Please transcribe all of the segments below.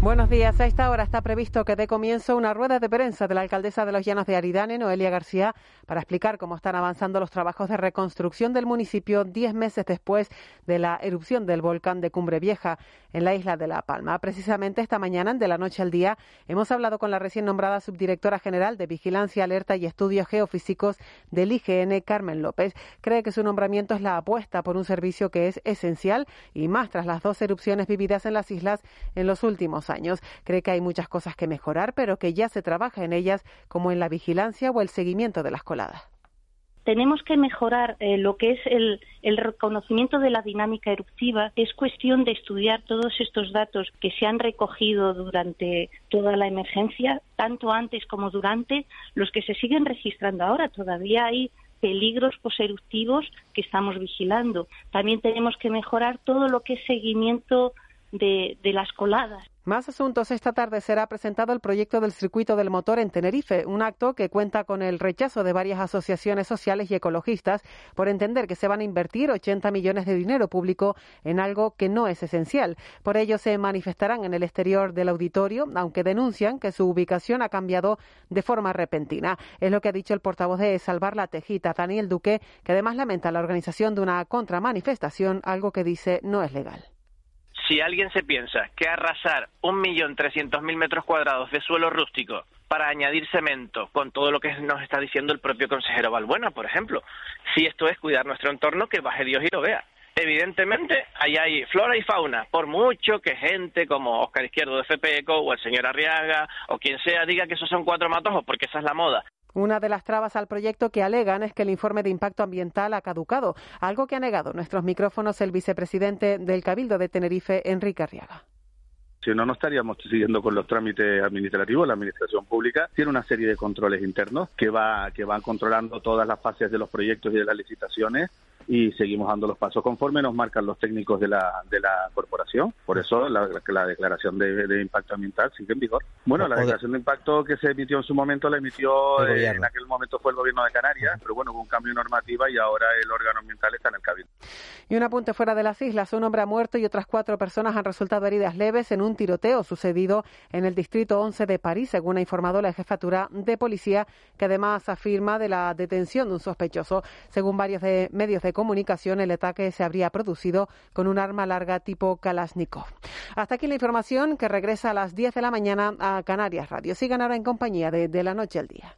Buenos días. A esta hora está previsto que dé comienzo una rueda de prensa de la alcaldesa de los Llanos de Aridane, Noelia García, para explicar cómo están avanzando los trabajos de reconstrucción del municipio diez meses después de la erupción del volcán de Cumbre Vieja en la isla de La Palma. Precisamente esta mañana, de la noche al día, hemos hablado con la recién nombrada subdirectora general de Vigilancia, Alerta y Estudios Geofísicos del IGN, Carmen López. Cree que su nombramiento es la apuesta por un servicio que es esencial y más tras las dos erupciones vividas en las islas en los últimos años. Cree que hay muchas cosas que mejorar, pero que ya se trabaja en ellas, como en la vigilancia o el seguimiento de las coladas tenemos que mejorar eh, lo que es el, el, reconocimiento de la dinámica eruptiva. Es cuestión de estudiar todos estos datos que se han recogido durante toda la emergencia, tanto antes como durante, los que se siguen registrando ahora. Todavía hay peligros poseruptivos que estamos vigilando. También tenemos que mejorar todo lo que es seguimiento de, de las coladas. Más asuntos. Esta tarde será presentado el proyecto del circuito del motor en Tenerife, un acto que cuenta con el rechazo de varias asociaciones sociales y ecologistas por entender que se van a invertir 80 millones de dinero público en algo que no es esencial. Por ello se manifestarán en el exterior del auditorio, aunque denuncian que su ubicación ha cambiado de forma repentina. Es lo que ha dicho el portavoz de Salvar la Tejita, Daniel Duque, que además lamenta la organización de una contramanifestación, algo que dice no es legal si alguien se piensa que arrasar un millón trescientos mil metros cuadrados de suelo rústico para añadir cemento, con todo lo que nos está diciendo el propio consejero Balbuena, por ejemplo, si esto es cuidar nuestro entorno, que baje Dios y lo vea. Evidentemente, ahí hay flora y fauna, por mucho que gente como Oscar Izquierdo de FPECO o el señor Arriaga o quien sea diga que esos son cuatro matojos, porque esa es la moda. Una de las trabas al proyecto que alegan es que el informe de impacto ambiental ha caducado, algo que ha negado nuestros micrófonos el vicepresidente del Cabildo de Tenerife, Enrique Arriaga. Si no, no estaríamos siguiendo con los trámites administrativos. La administración pública tiene una serie de controles internos que va que van controlando todas las fases de los proyectos y de las licitaciones y seguimos dando los pasos conforme nos marcan los técnicos de la, de la corporación. Por eso la, la declaración de, impacto ambiental sigue en vigor. Bueno, la declaración de impacto que se emitió en su momento la emitió eh, en aquel momento fue el gobierno de Canarias, pero bueno, hubo un cambio de normativa y ahora el órgano ambiental está en el cabildo. Y un apunte fuera de las islas, un hombre ha muerto y otras cuatro personas han resultado heridas leves en un tiroteo sucedido en el distrito 11 de París, según ha informado la jefatura de policía, que además afirma de la detención de un sospechoso. Según varios de medios de comunicación, el ataque se habría producido con un arma larga tipo Kalashnikov. Hasta aquí la información que regresa a las 10 de la mañana a Canarias Radio. Sigan ahora en compañía de, de la noche al día.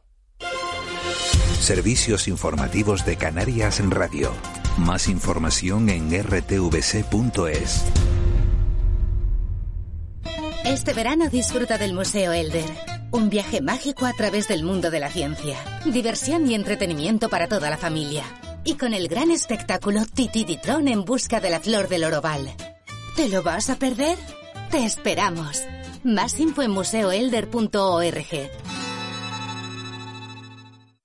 Servicios informativos de Canarias en Radio. Más información en rtvc.es. Este verano disfruta del Museo Elder. Un viaje mágico a través del mundo de la ciencia. Diversión y entretenimiento para toda la familia y con el gran espectáculo Titi Ditron en busca de la flor del oroval. ¿Te lo vas a perder? Te esperamos. Más info en museoelder.org.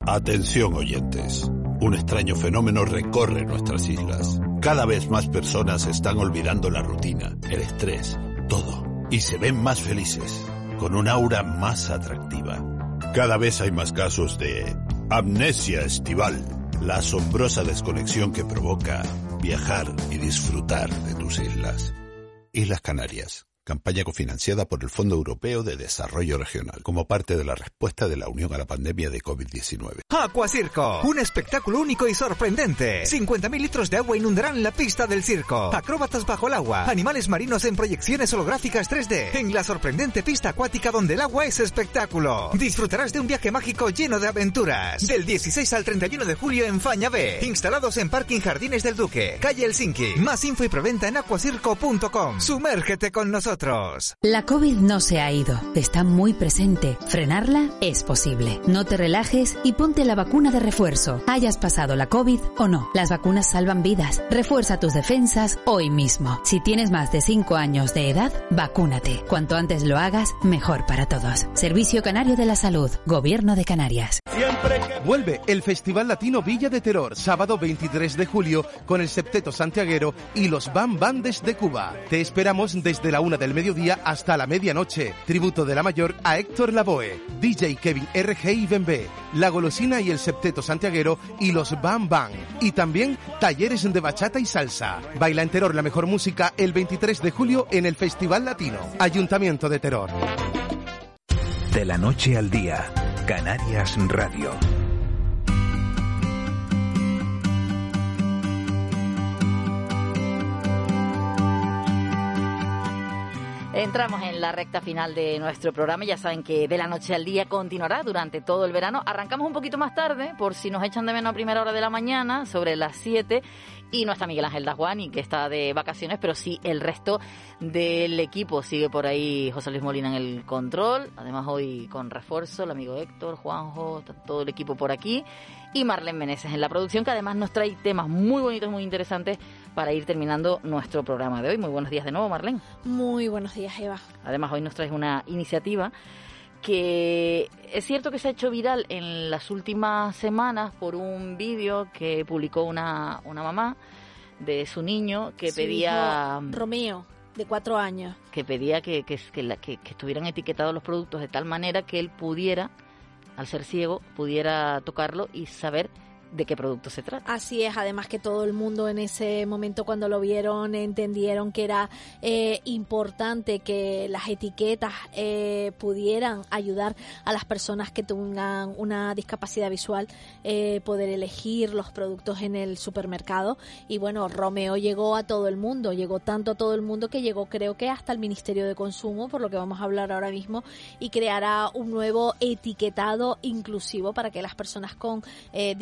Atención oyentes. Un extraño fenómeno recorre nuestras islas. Cada vez más personas están olvidando la rutina, el estrés, todo. Y se ven más felices, con un aura más atractiva. Cada vez hay más casos de amnesia estival la asombrosa desconexión que provoca viajar y disfrutar de tus islas. Islas Canarias. Campaña cofinanciada por el Fondo Europeo de Desarrollo Regional, como parte de la respuesta de la Unión a la pandemia de COVID-19. Aqua Circo, un espectáculo único y sorprendente. 50.000 litros de agua inundarán la pista del circo. Acróbatas bajo el agua, animales marinos en proyecciones holográficas 3D, en la sorprendente pista acuática donde el agua es espectáculo. Disfrutarás de un viaje mágico lleno de aventuras. Del 16 al 31 de julio en Faña B, instalados en Parking Jardines del Duque, calle Helsinki. Más info y preventa en aquacirco.com. Sumérgete con nosotros. Nosotros. La COVID no se ha ido, está muy presente. Frenarla es posible. No te relajes y ponte la vacuna de refuerzo. Hayas pasado la COVID o no. Las vacunas salvan vidas. Refuerza tus defensas hoy mismo. Si tienes más de 5 años de edad, vacúnate. Cuanto antes lo hagas, mejor para todos. Servicio Canario de la Salud, Gobierno de Canarias. Vuelve el Festival Latino Villa de Terror, sábado 23 de julio, con el Septeto Santiaguero y los Bam Bandes de Cuba. Te esperamos desde la una del mediodía hasta la medianoche. Tributo de la mayor a Héctor Lavoe, DJ Kevin RG y Bembe, La Golosina y el Septeto Santiaguero y los Bam Bam. Y también talleres de bachata y salsa. Baila en Terror la mejor música el 23 de julio en el Festival Latino. Ayuntamiento de Terror. De la noche al día, Canarias Radio. Entramos en la recta final de nuestro programa. Ya saben que de la noche al día continuará durante todo el verano. Arrancamos un poquito más tarde, por si nos echan de menos a primera hora de la mañana, sobre las 7. Y no está Miguel Ángel Dajuani, que está de vacaciones, pero sí el resto del equipo. Sigue por ahí José Luis Molina en el control. Además, hoy con refuerzo, el amigo Héctor, Juanjo, todo el equipo por aquí. Y Marlene Meneses en la producción, que además nos trae temas muy bonitos, muy interesantes para ir terminando nuestro programa de hoy. Muy buenos días de nuevo, Marlene. Muy buenos días, Eva. Además, hoy nos traes una iniciativa que es cierto que se ha hecho viral en las últimas semanas por un vídeo que publicó una, una mamá de su niño que Su pedía... hijo Romeo, de cuatro años. que pedía que, que, que la- que- que estuvieran etiquetados los productos de tal manera que él pudiera, al ser ciego, pudiera tocarlo y saber de qué producto se trata. Así es, además que todo el mundo en ese momento cuando lo vieron entendieron que era eh, importante que las etiquetas eh, pudieran ayudar a las personas que tengan una discapacidad visual eh, poder elegir los productos en el supermercado y bueno, Romeo llegó a todo el mundo, llegó tanto a todo el mundo que llegó creo que hasta el Ministerio de Consumo, por lo que vamos a hablar ahora mismo, y creará un nuevo etiquetado inclusivo para que las personas con eh,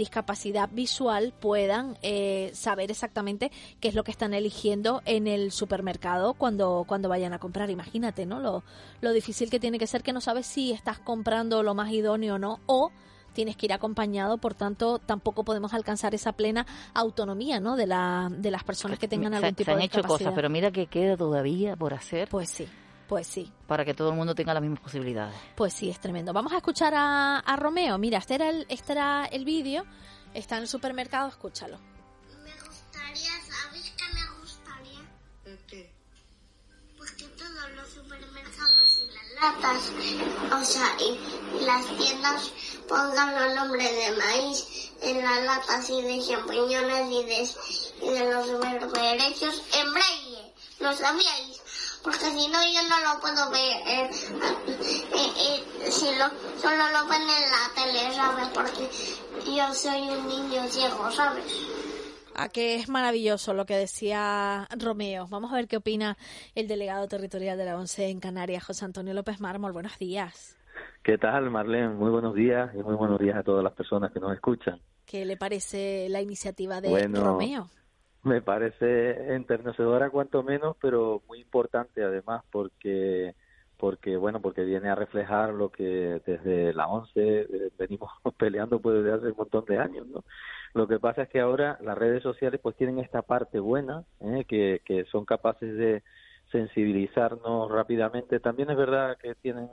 discapacidad visual puedan eh, saber exactamente qué es lo que están eligiendo en el supermercado cuando, cuando vayan a comprar. Imagínate, ¿no? Lo, lo difícil que tiene que ser que no sabes si estás comprando lo más idóneo o no, o tienes que ir acompañado, por tanto, tampoco podemos alcanzar esa plena autonomía, ¿no? De, la, de las personas que tengan se, algún se tipo han de hecho cosas, pero mira que queda todavía por hacer. Pues sí, pues sí. Para que todo el mundo tenga las mismas posibilidades. Pues sí, es tremendo. Vamos a escuchar a, a Romeo. Mira, este era el, este era el vídeo. Está en el supermercado, escúchalo. gustaría, ¿sabéis qué me gustaría? ¿Qué? Pues que todos los supermercados y las latas, o sea, y, las tiendas pongan los nombres de maíz en las latas y de champiñones y de, y de los berberechos en braille. ¿Lo sabíais? Porque si no yo no lo puedo ver. eh, eh, eh, si lo, solo lo ven en la tele, ¿sabes? Porque yo soy un niño ciego, ¿sabes? A que es maravilloso lo que decía Romeo. Vamos a ver qué opina el delegado territorial de la ONCE en Canarias, José Antonio López Mármol. Buenos días. ¿Qué tal, Marlene? Muy buenos días y muy buenos días a todas las personas que nos escuchan. ¿Qué le parece la iniciativa de Bueno, Romeo? Me parece enternecedora cuanto menos, pero muy importante además porque porque bueno, porque viene a reflejar lo que desde la ONCE eh, venimos peleando pues desde hace un montón de años, ¿no? Lo que pasa es que ahora las redes sociales pues tienen esta parte buena, ¿eh? que, que son capaces de sensibilizarnos rápidamente. También es verdad que tienen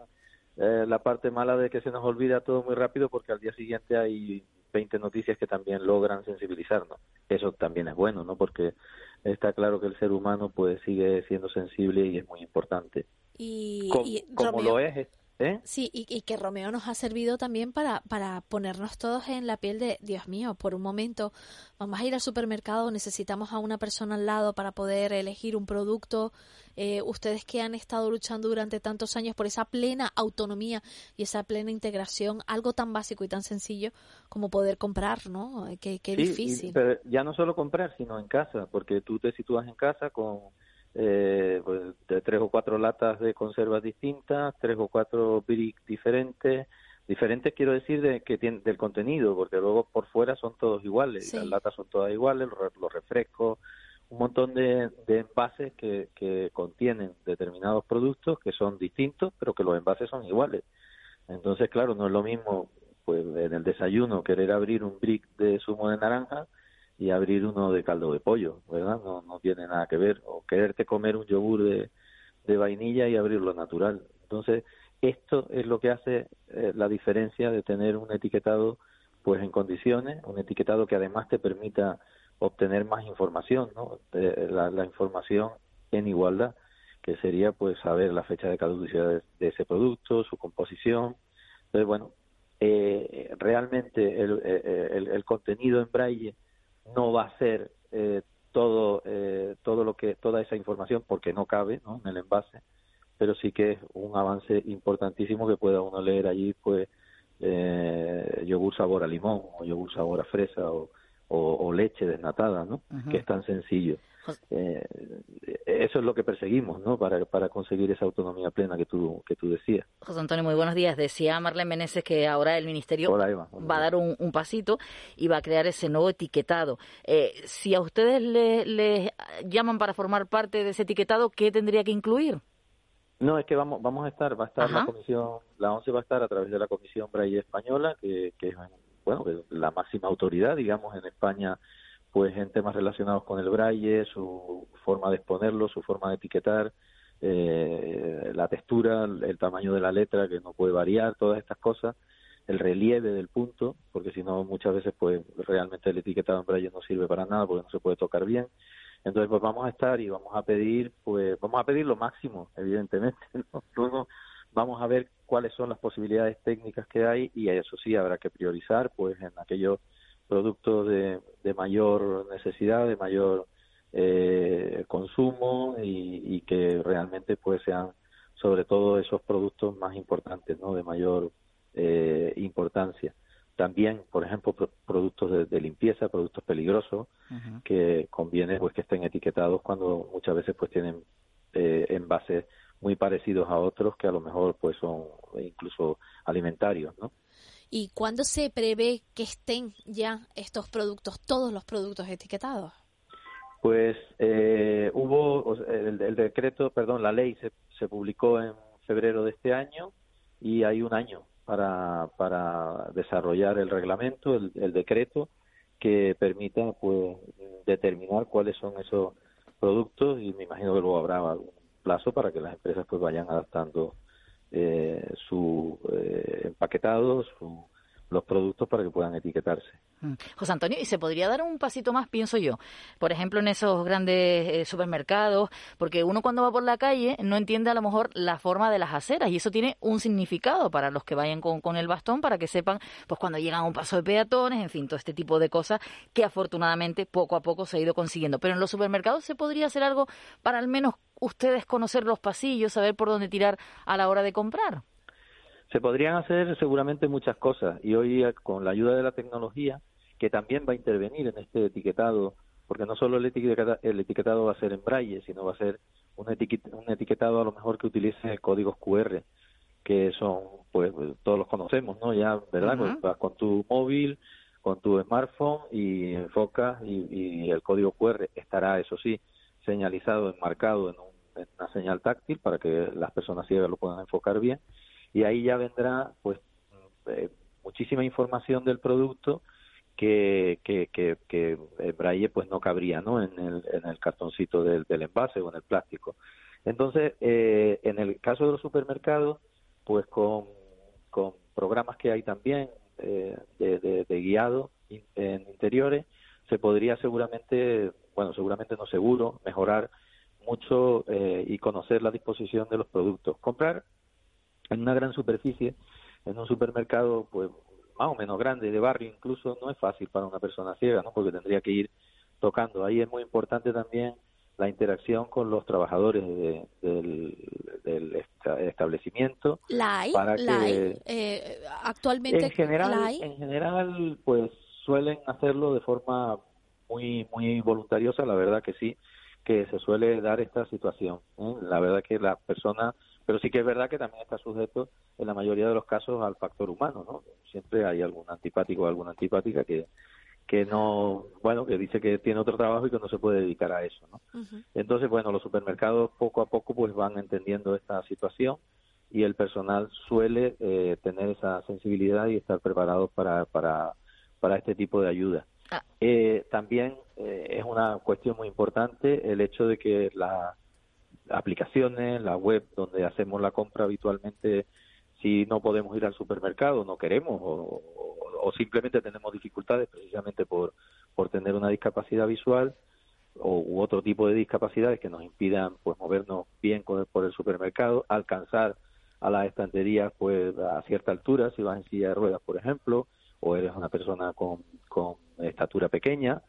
eh, la parte mala de que se nos olvida todo muy rápido porque al día siguiente hay 20 noticias que también logran sensibilizarnos. Eso también es bueno, ¿no? Porque está claro que el ser humano pues sigue siendo sensible y es muy importante. Y, Com- y como Romeo- lo es, ¿eh? Sí, y, y que Romeo nos ha servido también para, para ponernos todos en la piel de, Dios mío, por un momento vamos a ir al supermercado, necesitamos a una persona al lado para poder elegir un producto. Eh, ustedes que han estado luchando durante tantos años por esa plena autonomía y esa plena integración, algo tan básico y tan sencillo como poder comprar, ¿no? Eh, Qué, qué Sí, y- difícil. pero ya no solo comprar, sino en casa, porque tú te sitúas en casa con eh, pues, de tres o cuatro latas de conservas distintas, tres o cuatro brick diferentes. Diferentes quiero decir de que tienen del contenido, porque luego por fuera son todos iguales, Sí. las latas son todas iguales, los, los refrescos, un montón de, de envases que, que contienen determinados productos que son distintos, pero que los envases son iguales. Entonces, claro, no es lo mismo pues en el desayuno querer abrir un brick de zumo de naranja y abrir uno de caldo de pollo, ¿verdad? No, no tiene nada que ver. O quererte comer un yogur de, de vainilla y abrirlo natural. Entonces, esto es lo que hace eh, la diferencia de tener un etiquetado pues en condiciones, un etiquetado que además te permita obtener más información, ¿no? la, información en igualdad, que sería pues saber la fecha de caducidad de, ese producto, su composición. Entonces, bueno, eh, realmente el, eh, el, el, contenido en braille no va a ser eh, todo eh, todo lo que toda esa información porque no cabe ¿no? en el envase pero sí que es un avance importantísimo que pueda uno leer allí pues eh, yogur sabor a limón o yogur sabor a fresa o, o, leche desnatada no que es tan sencillo eh, eso es lo que perseguimos, ¿no? Para, para conseguir esa autonomía plena que tú, que tú decías. José Antonio, muy buenos días. Decía Marlene Meneses que ahora el Ministerio va a dar un, pasito y va a crear ese nuevo etiquetado. Eh, si a ustedes les le llaman para formar parte de ese etiquetado, ¿qué tendría que incluir? No, es que vamos, vamos a estar, va a estar la comisión, la ONCE va a estar a través de la Comisión Braille Española, que, que es, bueno, la máxima autoridad, digamos, en España pues en temas relacionados con el braille, su forma de exponerlo, su forma de etiquetar, eh, la textura, el tamaño de la letra que no puede variar, todas estas cosas, el relieve del punto, porque si no muchas veces pues realmente el etiquetado en braille no sirve para nada porque no se puede tocar bien. Entonces pues vamos a estar y vamos a pedir pues vamos a pedir lo máximo, evidentemente, Luego vamos a ver cuáles son las posibilidades técnicas que hay y eso sí habrá que priorizar pues en aquellos productos de, de mayor necesidad, de mayor eh, consumo y, que realmente pues sean sobre todo esos productos más importantes, ¿no? De mayor eh, importancia. También, por ejemplo, productos de, limpieza, productos peligrosos, que conviene pues que estén etiquetados cuando muchas veces pues tienen eh, envases muy parecidos a otros que a lo mejor pues son incluso alimentarios, ¿no? ¿Y cuándo se prevé que estén ya estos productos, todos los productos etiquetados? Pues eh, hubo el, decreto, perdón, la ley se, se publicó en febrero de este año y hay un año para, para desarrollar el reglamento, el, el decreto que permita pues determinar cuáles son esos productos y me imagino que luego habrá algún plazo para que las empresas pues vayan adaptando eh, su eh, empaquetado, su, los productos para que puedan etiquetarse. Mm. José Antonio, y se podría dar un pasito más, pienso yo, por ejemplo, en esos grandes eh, supermercados, porque uno cuando va por la calle no entiende a lo mejor la forma de las aceras y eso tiene un significado para los que vayan con, con el bastón, para que sepan, pues cuando llegan a un paso de peatones, en fin, todo este tipo de cosas que afortunadamente poco a poco se ha ido consiguiendo. Pero en los supermercados se podría hacer algo para al menos ustedes conocer los pasillos, saber por dónde tirar a la hora de comprar? Se podrían hacer seguramente muchas cosas y hoy eh, con la ayuda de la tecnología, que también va a intervenir en este etiquetado, porque no solo el etiquetado, el etiquetado va a ser en braille, sino va a ser un, etiquetado a lo mejor que utilice códigos QR, que son, pues, todos los conocemos, ¿no? Ya, ¿verdad? Pues, vas con tu móvil, con tu smartphone y enfocas y, y el código QR estará, eso sí, señalizado, enmarcado en, una señal táctil para que las personas ciegas lo puedan enfocar bien y ahí ya vendrá pues eh, muchísima información del producto que, que, que, que en braille pues no cabría ¿no? En, el, en el cartoncito del, del envase o en el plástico. Entonces, eh, en el caso de los supermercados, pues con, con programas que hay también eh, de, de, guiado en interiores, se podría seguramente bueno, seguramente no seguro, mejorar mucho eh, y conocer la disposición de los productos. Comprar en una gran superficie, en un supermercado, pues más o menos grande, de barrio incluso, no es fácil para una persona ciega, ¿no? Porque tendría que ir tocando. Ahí es muy importante también la interacción con los trabajadores del, establecimiento. ¿La hay? Para que, eh, actualmente, en general, En general, pues suelen hacerlo de forma muy, muy voluntariosa, la verdad que sí, que se suele dar esta situación. ¿eh? La verdad que la persona, pero sí que es verdad que también está sujeto en la mayoría de los casos al factor humano, ¿no? Siempre hay algún antipático o alguna antipática que, que no, bueno, que dice que tiene otro trabajo y que no se puede dedicar a eso, ¿no? Entonces, bueno, los supermercados poco a poco pues van entendiendo esta situación y el personal suele eh, tener esa sensibilidad y estar preparado para, para, para este tipo de ayuda. Eh, también eh, es una cuestión muy importante el hecho de que las aplicaciones, la web donde hacemos la compra habitualmente, si no podemos ir al supermercado, no queremos o, o simplemente tenemos dificultades precisamente por, por tener una discapacidad visual o, u otro tipo de discapacidades que nos impidan pues movernos bien por el supermercado, alcanzar a las estanterías pues a cierta altura, si vas en silla de ruedas, por ejemplo, o eres una persona con, con estatura pequeña,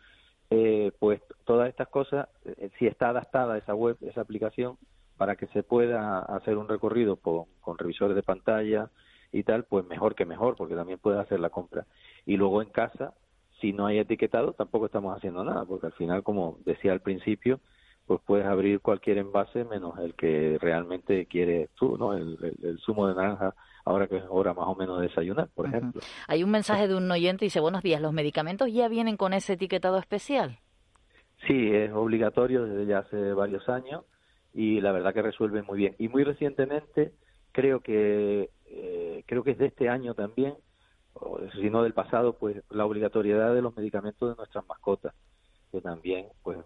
eh, pues todas estas cosas, eh, si está adaptada esa web, esa aplicación, para que se pueda hacer un recorrido con revisores de pantalla, y tal, pues mejor que mejor, porque también puedes hacer la compra. Y luego en casa, si no hay etiquetado, tampoco estamos haciendo nada, porque al final, como decía al principio, pues puedes abrir cualquier envase menos el que realmente quieres tú, ¿no? El, zumo de naranja, ahora que es hora más o menos de desayunar, por ejemplo. Hay un mensaje de un oyente, dice, buenos días, ¿los medicamentos ya vienen con ese etiquetado especial? Sí, es obligatorio desde ya hace varios años y la verdad que resuelve muy bien. Y muy recientemente creo que eh, creo que es de este año también, o si no del pasado, pues la obligatoriedad de los medicamentos de nuestras mascotas, que también, pues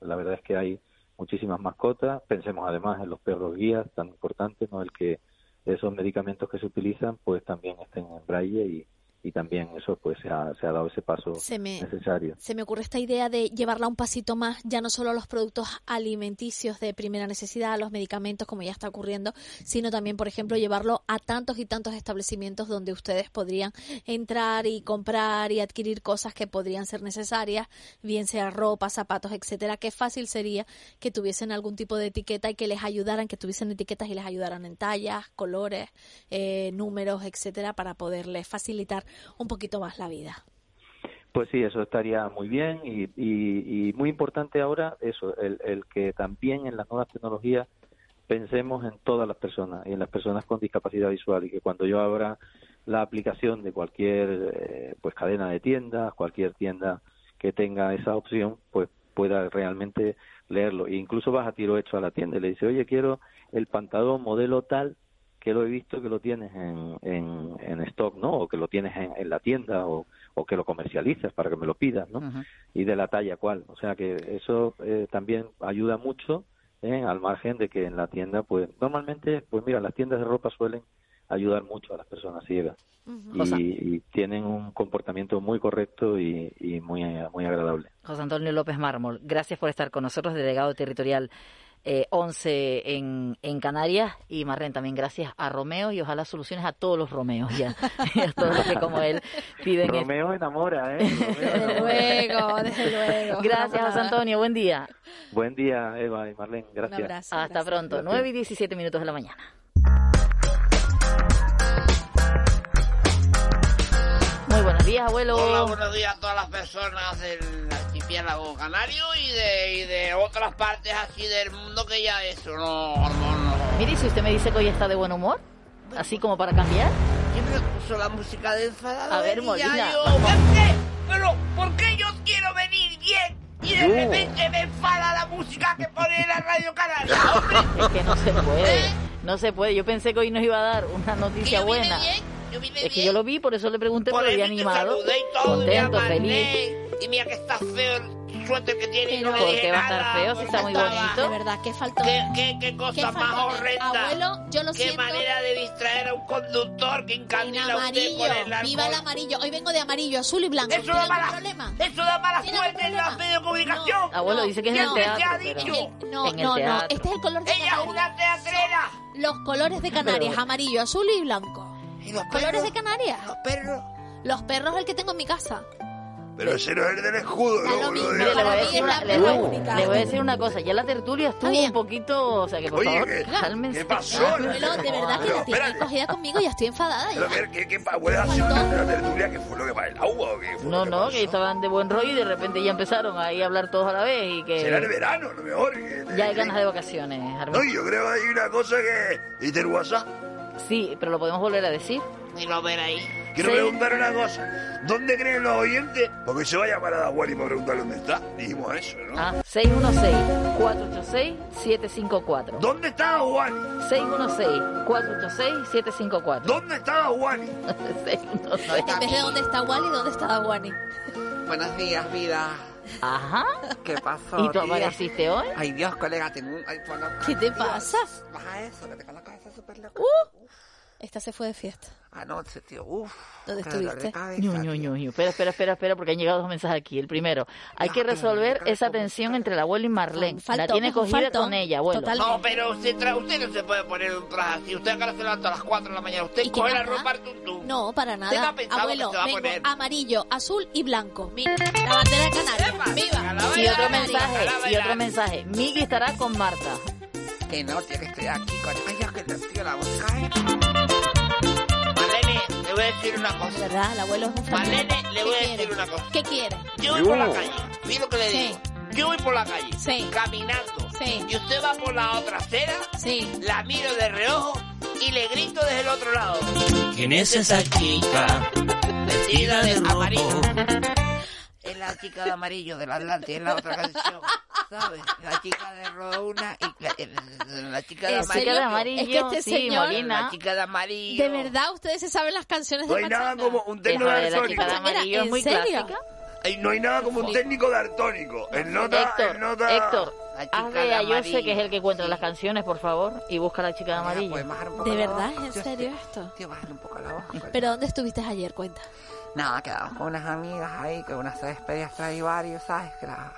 la verdad es que hay muchísimas mascotas, pensemos además en los perros guías, tan importantes, ¿no? El que esos medicamentos que se utilizan, pues también estén en braille y, y también eso pues se ha, se ha dado ese paso necesario. Se me ocurre esta idea de llevarla un pasito más, ya no solo a los productos alimenticios de primera necesidad, a los medicamentos como ya está ocurriendo, sino también, por ejemplo, llevarlo a tantos y tantos establecimientos donde ustedes podrían entrar y comprar y adquirir cosas que podrían ser necesarias, bien sea ropa, zapatos, etcétera. Qué fácil sería que tuviesen algún tipo de etiqueta y que les ayudaran, que tuviesen etiquetas y les ayudaran en tallas, colores, eh, números, etcétera, para poderles facilitar un poquito más la vida. Pues sí, eso estaría muy bien y, y, muy importante ahora eso, el, el, que también en las nuevas tecnologías pensemos en todas las personas y en las personas con discapacidad visual y que cuando yo abra la aplicación de cualquier eh, pues cadena de tiendas, cualquier tienda que tenga esa opción, pues pueda realmente leerlo. E incluso vas a tiro hecho a la tienda y le dice, oye, quiero el pantalón modelo tal que lo he visto que lo tienes en, en, stock, ¿no? O que lo tienes en, la tienda o, o, que lo comercializas para que me lo pidas, ¿no? Y de la talla cual. O sea que eso eh, también ayuda mucho, ¿eh? al margen de que en la tienda, pues normalmente, pues mira, las tiendas de ropa suelen ayudar mucho a las personas ciegas y, tienen un comportamiento muy correcto y, y, muy, muy agradable. José Antonio López Mármol, gracias por estar con nosotros, delegado territorial eh, 11 en, en Canarias y Marren también gracias a Romeo y ojalá soluciones a todos los Romeos ya, a todos los que como él piden. Romeo enamora, ¿eh? desde luego, desde luego. Gracias, José Antonio, buen día. Buen día, Eva y Marlene, gracias. Hasta pronto, 9 y 17 minutos de la mañana. Muy buenos días, abuelo. Hola, buenos días a todas las personas del archipiélago canario y de, y de otras partes así del mundo que ya eso no, no, Mire, si usted me dice que hoy está de buen humor, así como para cambiar. ¿Quién me puso la música de enfadado? A ver, Molina. ¿Por qué? Pero, ¿por qué yo quiero venir bien? Y de repente me enfada la música que pone en la radio canaria, Es que no se puede, ¿Eh? no se puede. Yo pensé que hoy nos iba a dar una noticia buena. Es que yo lo vi, por eso le pregunté, por pero había animado, contento, feliz. Y mira que está feo el suéter que tiene. Pero, y no ¿Por qué va a estar feo si está muy bonito? De verdad, ¿qué faltó? ¿Qué, qué, qué cosa más horrenda? Abuelo, yo lo ¿Qué siento. manera de distraer a un conductor que encandila a usted por el árbol? Viva el amarillo. Hoy vengo de amarillo, azul y blanco. Eso da mala, problema? Eso da mala suerte en los medios de comunicación. No, Abuelo, dice que es en el teatro. ha dicho? no, no, no. Este es el color de Ella es una teatrera. Los colores de Canarias, amarillo, azul y blanco. ¿Y los colores de Canarias? Los perros. Los perros el que tengo en mi casa. Pero ese no es el del escudo, ¿no? Mire, le, voy a decir una, le, voy, le voy a decir una cosa. Ya la tertulia estuvo un poquito... O sea, que por Oye, favor, ¿qué, cálmense. ¿qué pasó? Abuelo, de verdad que la tienes cogida conmigo y estoy enfadada Pero, ya. a ver, ¿qué, qué puede hacer de la tertulia? ¿Qué fue lo que va el agua o qué fue No, lo que no, pasó? que estaban de buen rollo y de repente ya empezaron ahí a hablar todos a la vez y que... Será el verano, lo mejor. que- Ya hay ganas de vacaciones, Armin. No, yo creo que hay una cosa que... ¿Y el WhatsApp? Sí, pero lo podemos volver a decir. Y lo ver ahí. quiero Sí. preguntar una cosa. ¿Dónde creen los oyentes? Porque se va a llamar a Dawani para preguntarle dónde está. Dijimos eso, ¿no? Ah, 616-486-754. ¿Dónde está Dawani? 616-486-754. ¿Dónde está Dawani? En vez de dónde está Wally, ¿dónde está Dawani? Buenos días, vida. Ajá. ¿Qué pasó? ¿Y tú apareciste hoy? Ay, Dios, colega, tengo un... Ay, bueno, ¿Qué te Dios, pasa? Baja eso, que la cabeza súper loca. Uh, esta se fue de fiesta. Anoche, tío, uff. ¿Dónde estuviste? Espera, espera, espera, espera, porque han llegado dos mensajes aquí. El primero, hay que resolver esa tensión entre el abuelo y Marlene. La tiene cogida con ella, abuelo. No, pero usted, usted no se puede poner un traje así. Usted acá se levanta a las 4 de la mañana. Usted ¿Y qué coge la ropa tuntún. No, para ¿Usted qué nada. Abuelo, que se va a vengo poner? amarillo, azul y blanco. Mira, la bandera de Canarias. ¡Viva! Y otro mensaje, y otro mensaje. Miguel estará con Marta. Que no, tío, que estoy aquí con... Ay, Dios, que el tío la música, ¿eh? Marlene, le voy a decir una cosa. ¿Verdad? El abuelo es un. Marlene, le ¿Qué voy a quiere? decir una cosa. ¿Qué quiere? Yo voy por la calle. Mira lo que le Sí. digo. Yo voy por la calle. Sí. Caminando. Sí. Y usted va por la otra acera. Sí. La miro de reojo y le grito desde el otro lado. ¿Quién es esa chica vestida de rojo? Amarillo. Es la chica de amarillo del Atlante, es la otra canción. ¿Sabes? La chica de rojo una y la, el- la chica de ¿En amarillo. serio? amarillo, Es que este sí, señor- Molina. La chica de amarillo. ¿De verdad ustedes se saben las canciones No de hay nada como un técnico de la chica de amarillo, es ¿en muy serio? clásica. No hay nada como un técnico daltónico. El nota, Héctor, el nota... Héctor, chica haz de de a Jose, que es el que encuentra las canciones, por favor, y busca a la chica de amarillo. bajar un poco ¿De la verdad? voz. ¿Es Yo en serio esto? Tío, bajar un poco la voz. coño. ¿Pero dónde estuviste ayer? Cuenta. Nada, quedamos con unas amigas ahí, que una se despedía hasta varios, ¿sabes? Que la...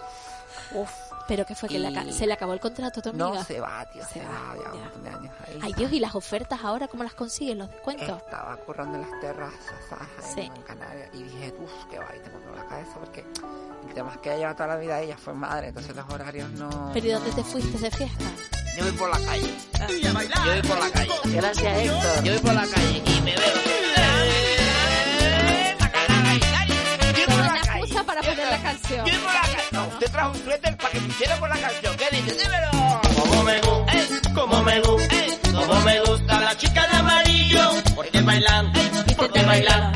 Uf. ¿Pero qué fue? ¿Que Y- se le acabó el contrato a tu amiga? No se va, tío, se, va, ya un montón de años ahí. Ay Dios, ¿y las ofertas ahora cómo las consigues? ¿Los descuentos? Estaba currando en las terrazas, ¿sabes? Ahí Sí. en Canarias. Y dije, uff, qué va, y tengo que la cabeza porque el tema es que ella lleva toda la vida ella fue madre, entonces los horarios no... ¿Pero y dónde te fuiste de fiesta? Yo voy por la calle. Yo voy por la calle. Gracias, Héctor. Yo voy por la calle y me veo. Para poner la canción. Yo la usted trajo un suéter para que me hiciera por la canción. ¿Qué dice? Dímelo. Como me gusta, como me gusta, como me gusta la chica de amarillo. Porque bailan, porque bailan,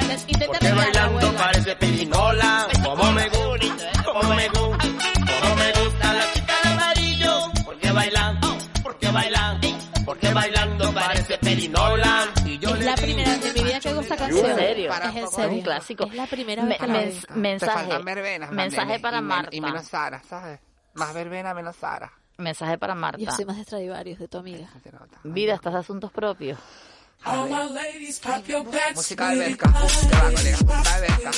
porque bailando parece perinola. Serio. un clásico. Es la primera Me- vez que la mens- mensaje, verbenas, mensaje para y Marta. Y menos Sara, ¿sabes? Más verbena, menos Sara. Mensaje para Marta. Yo soy más de Stradivarius, de tu amiga. Vida, estás de asuntos propios. Música de Berca. Uf, qué va, colega. Música de Berca.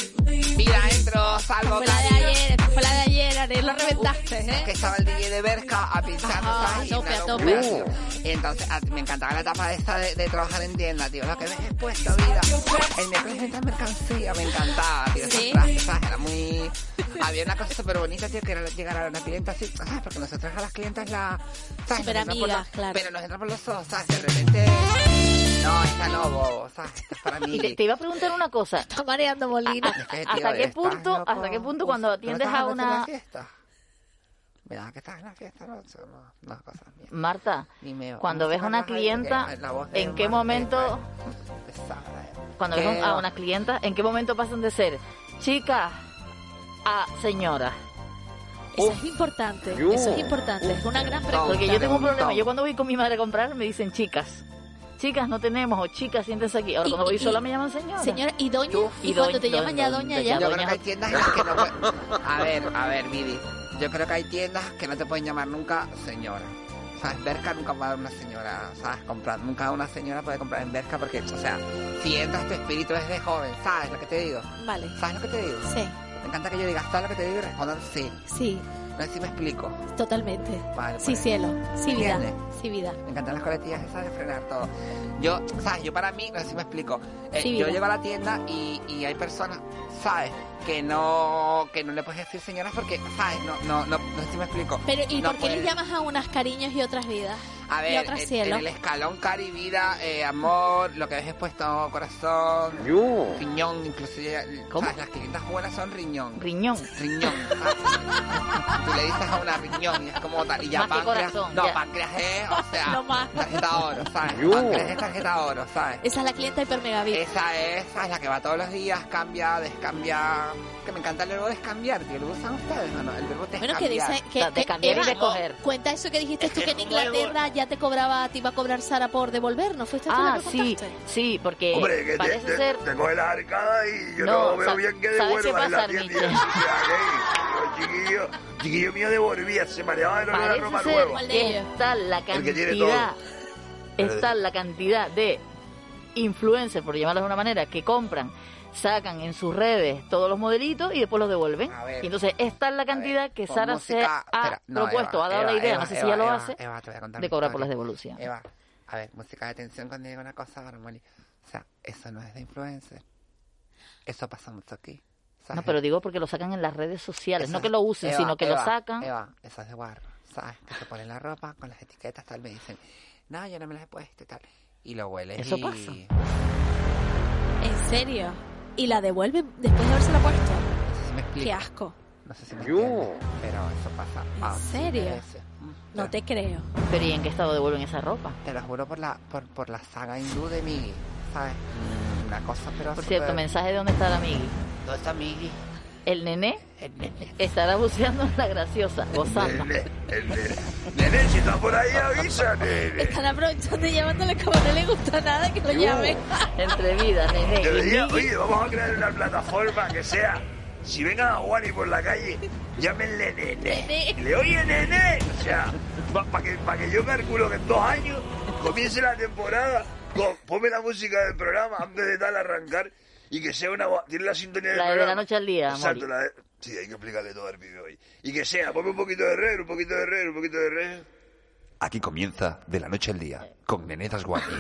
Vida, entro, salvo Fue la de ayer, esta fue la de ayer, Ariel, lo reventaste, ¿eh? que estaba el DJ de Berca a pinchar Ajá, a tope, a tope. Y entonces a- me encantaba la etapa esta de, de trabajar en tienda, tío. Lo que me he puesto, vida. El me presenta mercancía, me encantaba, tío. Esas Sí. frases, ¿sabes? Era muy... Había una cosa súper bonita, tío, que era llegar a una clienta así, ¿sabes? Porque nosotros a las clientas la... ¿sabes? Súper Nos entra por amigas, los- claro. Pero nos entra por los ojos, ¿sabes? De repente... No, esta no, bobo, ¿sabes? Esta es para mí. Y te, te iba a preguntar una cosa. Está mareando Molina. Es que, tío, ¿Hasta qué punto, loco. hasta qué punto cuando ¿tú no atiendes a una fiesta? Mira, que estás en la fiesta, no, no. Marta, cuando ves a una clienta, ¿en qué momento, cuando ves ¿Qué a una clienta, en qué momento pasan de ser chica a señora? Eso es importante, Yo. eso es importante. Es una gran pregunta. Porque yo tengo un problema. Yo cuando voy con mi madre a comprar me dicen chicas. Chicas no tenemos o chicas siéntense aquí. Ahora cuando voy sola me llaman señora. Señora, y doña, y, Y cuando doña- te llaman ya doña- doña, ya. Yo creo que hay tiendas en las que no pueden... A ver, a ver, Midi. Yo creo que hay tiendas que no te pueden llamar nunca señora. ¿Sabes? Berca nunca va a dar una señora, ¿sabes? Comprar. Nunca una señora puede comprar en Berca porque, o sea, si entras tu espíritu desde joven, ¿sabes lo que te digo? Vale. ¿Sabes lo que te digo? Sí, Me encanta que yo diga, ¿sabes lo que te digo? Y respondan sí. sí, No sé si me explico. totalmente. Vale, Sí, pues. cielo. Sí, vida. ¿Entiendes? Sí, vida. Me encantan las coletillas esas de frenar todo. Yo, ¿sabes? Yo para mí, no sé si me explico. Eh, Sí, yo llego a la tienda y, y hay personas, ¿sabes? Que no, que no le puedes decir señoras porque, ¿sabes? No, no, no, no sé si me explico. Pero, ¿y No por qué le puedes. llamas a unas cariños y otras vidas? A ver, y en, cielo. en el escalón cari, vida, eh, amor, lo que ves puesto corazón, riñón, inclusive, ¿sabes? Las clientas buenas son riñón. Riñón. Riñón. ¿sabes? Tú le dices a una riñón y es como tal, y ya Más que páncreas, corazón, no, ya. páncreas es, o sea, más. tarjeta oro, ¿sabes? Yu. Páncreas es tarjeta oro, ¿sabes? Esa es la clienta hiper megabit. Esa es, esa es la que va todos los días, cambia, descambia. Que me encanta el verbo descambiar, tío. ¿Lo usan ustedes o no? El verbo descambiar. Bueno, que dice que, que Eva, Cuenta eso que dijiste tú que en Inglaterra ya te cobraba, te iba a cobrar Sara por devolver, ¿no fuiste tú la Ah, que sí, contaste? sí, porque Hombre, que te, parece te- ser... te coge la arcada y yo No, no, veo sa- bien que ¿sabes qué devuelva en la chiquillo, chiquillo mío devolvía, se mareaba de no la ropa ser nueva. que está la cantidad, está la cantidad de influencers, por llamarlos de una manera, que compran, sacan en sus redes todos los modelitos y después los devuelven. Y entonces esta es la cantidad que Con Sara se música- ha espera, no, propuesto, Eva, ha dado Eva, la idea, Eva, no sé si Eva, ya lo hace, de cobrar por las devoluciones. Eva, a ver, música de atención cuando digo una cosa, Barmoli. O sea, eso no es de influencer. Eso pasa mucho aquí. ¿sabes? No, pero digo porque lo sacan en las redes sociales, Eso no es- que lo usen, Eva, sino que lo sacan. Eva, eso es de guarro, ¿sabes? Que se ponen la ropa con las etiquetas, tal, me dicen, no, yo no me las he puesto y tal. Y lo hueles Eso y... pasa. ¿En serio? ¿Y la devuelve después de haberse la puesto? me explico. Qué asco. No sé si me entiendes, pero eso pasa. ¿En serio? No te creo. Pero ¿y en qué estado devuelven esa ropa? Te lo juro por la, por, por la saga hindú de Migi, ¿sabes? Mm, Una cosa, pero Por cierto, mensaje de dónde está la Migi. ¿Dónde está Migi? El nené estará buceando en la graciosa, gozando. Nene, el nene. Nene, si está por ahí, avisa, nene. Están aprovechando y llamándole como no le gusta nada que lo llame. Entre vida, nene. Debería, oye, vamos a crear una plataforma que sea. Si vengan a Wally por la calle, llámenle nene. Y Le oye nene. O sea, para que, pa' que yo calculo que en dos años comience la temporada. con- Ponme la música del programa antes de tal arrancar y que sea una. Tiene la sintonía del La de programa. la noche al día, Exacto, la de- Sí, hay que explicarle todo el vídeo hoy. Y que sea, ponme un poquito de re, un poquito de re, un poquito de re. Aquí comienza De la Noche al Día con Nenezas Guati.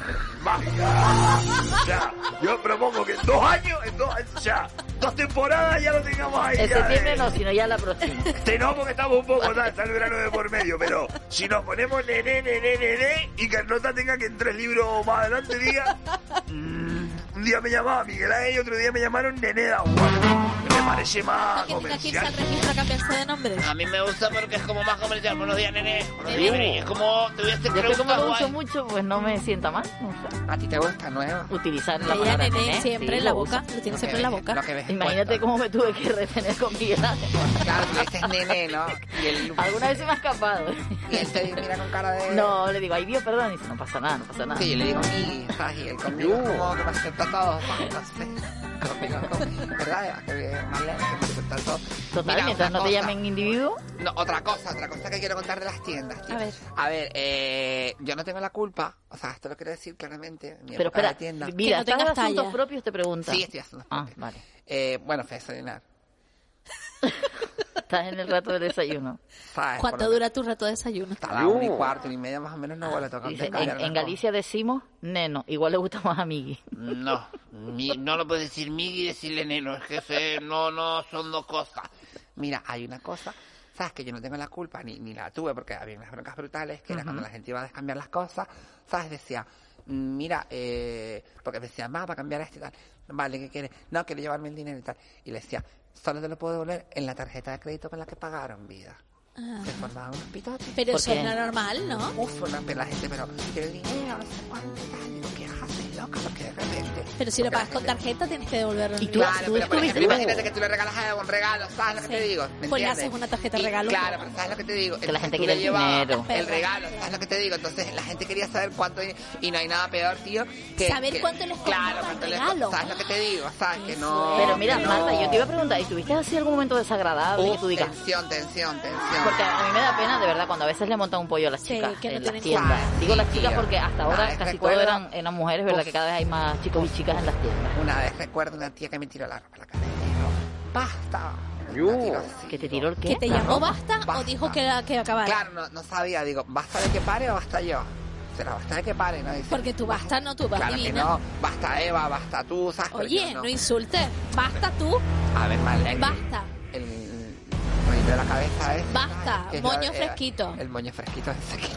O sea, yo propongo que en dos años, en dos, o sea, dos temporadas ya lo tengamos ahí. En ya septiembre de- no, sino ya la próxima. Este no, porque estamos un poco tal, está el verano de por medio, pero si nos ponemos nene, nene, nene, y Carlota tenga que en tres libros más adelante diga, mm, un día me llamaba Miguel Ángel y otro día me llamaron Nene da Juan. Que me parece más irse comercial. al registro a cambiarse de nombre. A mí me gusta porque es como más comercial. Buenos días, nene. Buenos días, nene. Es como, te voy a hacer Yo que como lo uso mucho, pues no me sienta mal. No sé. ¿A ti te gusta, nueva? Utilizar la palabra nene, nené, siempre sí, en la boca. Lo tiene siempre en la boca. Lo que ves Imagínate cómo me tuve que retener con Miguel. Claro, tú le dices nene, ¿no? Y él, Alguna vez se me ha escapado. y él te mira con cara de... No, le digo, ay Dios, perdón. Y dice, no pasa nada, no pasa nada. Sí, yo le digo mi. Y él conmigo es como que me acepta todo, ¿sabes? No sé. ¿Verdad? Eva? Que bien, más leve, que me acepta todo. Total, Mira, mientras no te llamen individuo. No, otra cosa, otra cosa que quiero contar de las tiendas, tío. A ver. A ver, eh, yo no tengo la culpa, o sea, esto lo quiero decir claramente. en mi Pero época de espera, tienda. mira, no ¿estás tengas asuntos propios? Te pregunta. Sí, estoy haciendo Ah, vale. Eh, bueno, desayunar. Estás en el rato del desayuno. ¿sabes? ¿Cuánto dura tu rato de desayuno? Hasta la una y cuarto, ni media más o menos no vuelvo a tocar. Dice, en, en. Galicia decimos neno. Igual le gusta más a Migui. No, mi- no lo puedes decir Migi y decirle neno. Es que ese no, no son dos cosas. Mira, hay una cosa, sabes que yo no tengo la culpa, ni, ni la tuve, porque había unas broncas brutales, que era cuando la gente iba a descambiar las cosas, sabes, decía, mm, mira, eh, porque me decía, va, para cambiar esto y tal, vale, ¿qué quieres? No, quiero llevarme el dinero y tal, y le decía, solo te lo puedo devolver en la tarjeta de crédito con la que pagaron, vida. Ah. Se formaban unos pitotes. Pero eso es normal, ¿no? Uf, la gente, pero quiero el dinero, no sé cuánto, y tal, digo, ¿qué haces, loca? Porque de repente... Pero si lo pagas con tarjeta, tienes que devolverlo. en ¿Y tú- Claro, tú pero por ejemplo, imagínate que tú le regalas a un regalo, ¿sabes lo que Sí. te digo? ¿Me Pues le haces una tarjeta Y- regalo. Claro, pero ¿sabes lo que te digo? Que la gente quiere el dinero. El regalo, ¿sabes lo que te digo? Entonces la gente quería saber cuánto y no hay nada peor, tío, que... Saber que- cuánto les Claro, cuánto les. ¿Sabes lo que te digo? ¿Sabes? Que no... Pero mira, Marta, yo te iba a preguntar, ¿y tuviste así algún momento desagradable Uf, tensión, tensión, tensión. Porque a mí me da pena, de verdad, cuando a veces le montan un pollo a las Sí, chicas que no en las tiendas. Digo las Sí, chicas porque hasta ahora vez casi todo recuerdo- eran, eran mujeres, ¿verdad? Uf. Que cada vez hay más chicos y chicas en las tiendas. Una vez recuerdo una tía que me tiró la ropa a la cara y me dijo, basta. ¿Que te tiró el qué? ¿Que te La llamó ropa. basta, o Basta. dijo que, que acabara? Claro, no, no sabía, digo, ¿basta de que pare o basta yo? Será basta de que pare, ¿no? Dice, Porque tú basta, no tú vas Claro que no, basta Eva, basta tú, ¿sabes? Oye, no. insultes. Basta tú, A ver, Marlene. basta. Rollo de la cabeza es... Basta, que es moño eh, fresquito. El moño fresquito ese que...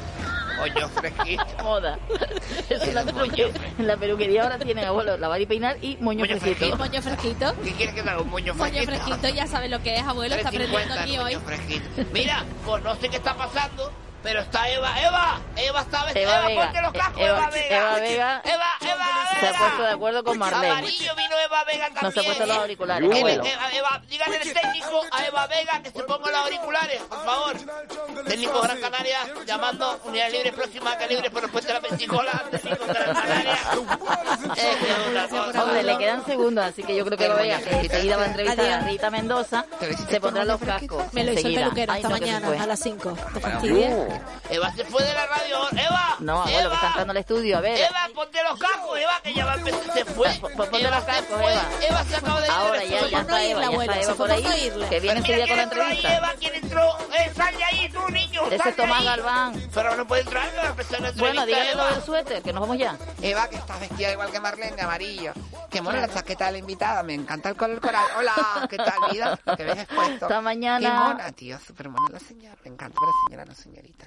Moño fresquito. Moda. Eso la peluquería, en la peluquería ahora tienen abuelo lavar y peinar y moño, Moño fresquito. fresquito. Moño fresquito. ¿Qué quieres que haga? ¿Un moño Moño fresquito? fresquito, ya sabe lo que es, abuelo, está aprendiendo 3.50 aquí hoy. moño fresquito. Mira, pues no sé qué está pasando, pero está Eva. ¡Eva! ¡Eva está vestida! Eva ¡Eva, Vega. ponte los cascos, Eva- Eva, Vega! Eva Vega ¡Eva, Eva, Se ha puesto de acuerdo con Marlene. Amarillo vino Eva Vega también. No se ha puesto los auriculares, Eva. Eva, Eva, dígale al técnico a Eva Vega que se ponga los auriculares, por favor. Técnico Gran Canaria, llamando unidades libres próximas que libres por puente de la Pensicola. Técnico Gran Canaria. Hombre, le quedan segundos, así que yo creo que Eva Vega, que enseguida va a entrevistar a Rita Mendoza, se pondrá los cascos. Me lo hizo el peluquero esta mañana a las 5. ¿Te fastidia? Eva se fue de la radio. ¡Eva! No, abuelo, que está entrando al estudio, a ver. Eva, ponte los cascos, Eva, que ya va a empezar. Se fue. ponte Eva los cascos. Eva. Eva se acaba de ir. Ahora ya, ya está Eva, ya está Eva por ahí, que viene Mira enseguida con la entrevista. Eva, ¿quién entró? Eh, sal de ahí, tú, niño. Ese es Tomás. Galván. Pero no puede entrar, va a empezar la Bueno, dígale lo del suéter, que nos vamos ya. Eva, que estás vestida igual que Marlene, de amarillo. Qué mona la chaqueta de la invitada, me encanta el color coral. Hola, ¿qué tal, vida? ¿Qué ves expuesto? Hasta mañana. Qué mona, tío, súper mona la señora. Me encanta, pero señora, no señorita.